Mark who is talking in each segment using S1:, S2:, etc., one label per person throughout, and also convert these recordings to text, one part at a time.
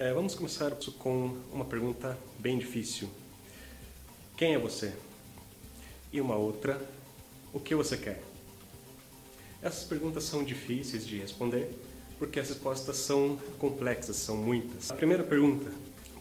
S1: É, vamos começar com uma pergunta bem difícil. Quem é você? E uma outra, o que você quer? Essas perguntas são difíceis de responder porque as respostas são complexas, são muitas. A primeira pergunta,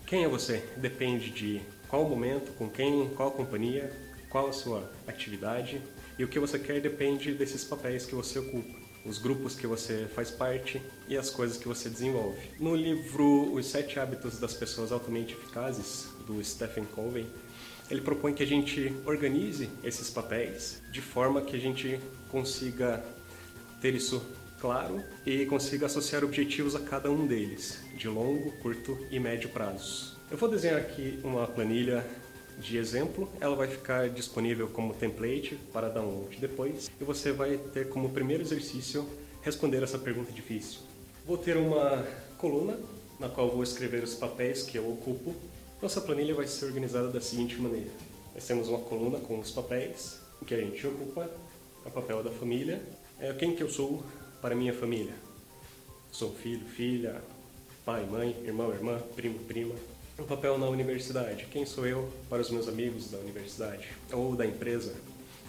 S1: quem é você? Depende de qual momento, com quem, qual companhia, qual a sua atividade e o que você quer depende desses papéis que você ocupa os grupos que você faz parte e as coisas que você desenvolve. No livro Os Sete Hábitos das Pessoas Altamente Eficazes, do Stephen Covey, ele propõe que a gente organize esses papéis de forma que a gente consiga ter isso claro e consiga associar objetivos a cada um deles, de longo, curto e médio prazos. Eu vou desenhar aqui uma planilha de exemplo, ela vai ficar disponível como template para download depois e você vai ter como primeiro exercício responder essa pergunta difícil. Vou ter uma coluna na qual vou escrever os papéis que eu ocupo. Nossa planilha vai ser organizada da seguinte maneira: nós temos uma coluna com os papéis que a gente ocupa, o papel da família, é quem que eu sou para minha família. Sou filho, filha, pai, mãe, irmão, irmã, primo, prima, um papel na universidade. Quem sou eu para os meus amigos da universidade ou da empresa?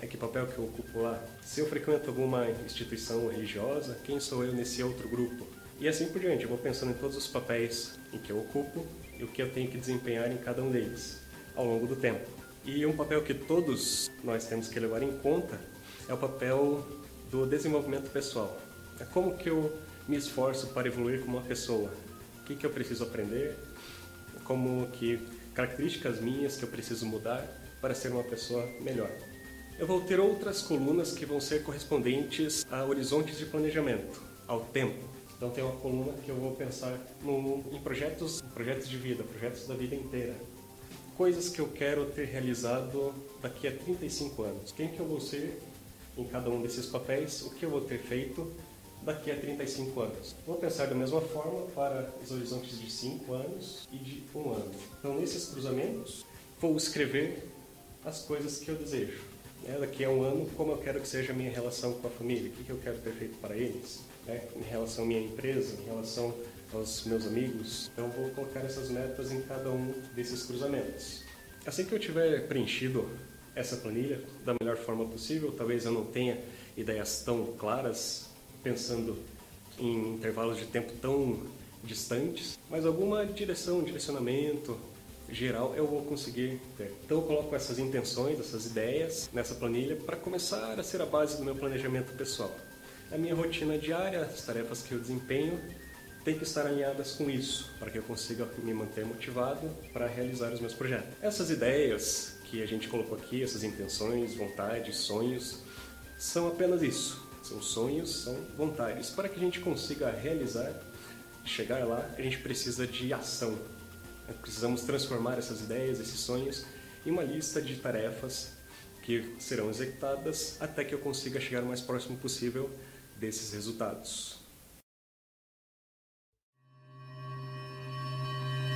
S1: É que papel que eu ocupo lá? Se eu frequento alguma instituição religiosa, quem sou eu nesse outro grupo? E assim por diante, eu vou pensando em todos os papéis em que eu ocupo e o que eu tenho que desempenhar em cada um deles ao longo do tempo. E um papel que todos nós temos que levar em conta é o papel do desenvolvimento pessoal. É como que eu me esforço para evoluir como uma pessoa. O que, que eu preciso aprender? Como que características minhas que eu preciso mudar para ser uma pessoa melhor. Eu vou ter outras colunas que vão ser correspondentes a horizontes de planejamento, ao tempo. Então tem uma coluna que eu vou pensar no, em projetos, projetos de vida, projetos da vida inteira. Coisas que eu quero ter realizado daqui a 35 anos. Quem que eu vou ser em cada um desses papéis? O que eu vou ter feito daqui a 35 anos. Vou pensar da mesma forma para os horizontes de 5 anos e de 1 um ano. Então, nesses cruzamentos, vou escrever as coisas que eu desejo. É, daqui a um ano, como eu quero que seja a minha relação com a família, o que eu quero ter feito para eles, né? em relação à minha empresa, em relação aos meus amigos. Então, vou colocar essas metas em cada um desses cruzamentos. Assim que eu tiver preenchido essa planilha da melhor forma possível, talvez eu não tenha ideias tão claras pensando em intervalos de tempo tão distantes, mas alguma direção, direcionamento geral eu vou conseguir ter. Então eu coloco essas intenções, essas ideias nessa planilha para começar a ser a base do meu planejamento pessoal. A minha rotina diária, as tarefas que eu desempenho, tem que estar alinhadas com isso, para que eu consiga me manter motivado para realizar os meus projetos. Essas ideias que a gente colocou aqui, essas intenções, vontades, sonhos, são apenas isso, são sonhos, são vontades. Para que a gente consiga realizar, chegar lá, a gente precisa de ação. Precisamos transformar essas ideias, esses sonhos, em uma lista de tarefas que serão executadas até que eu consiga chegar o mais próximo possível desses resultados.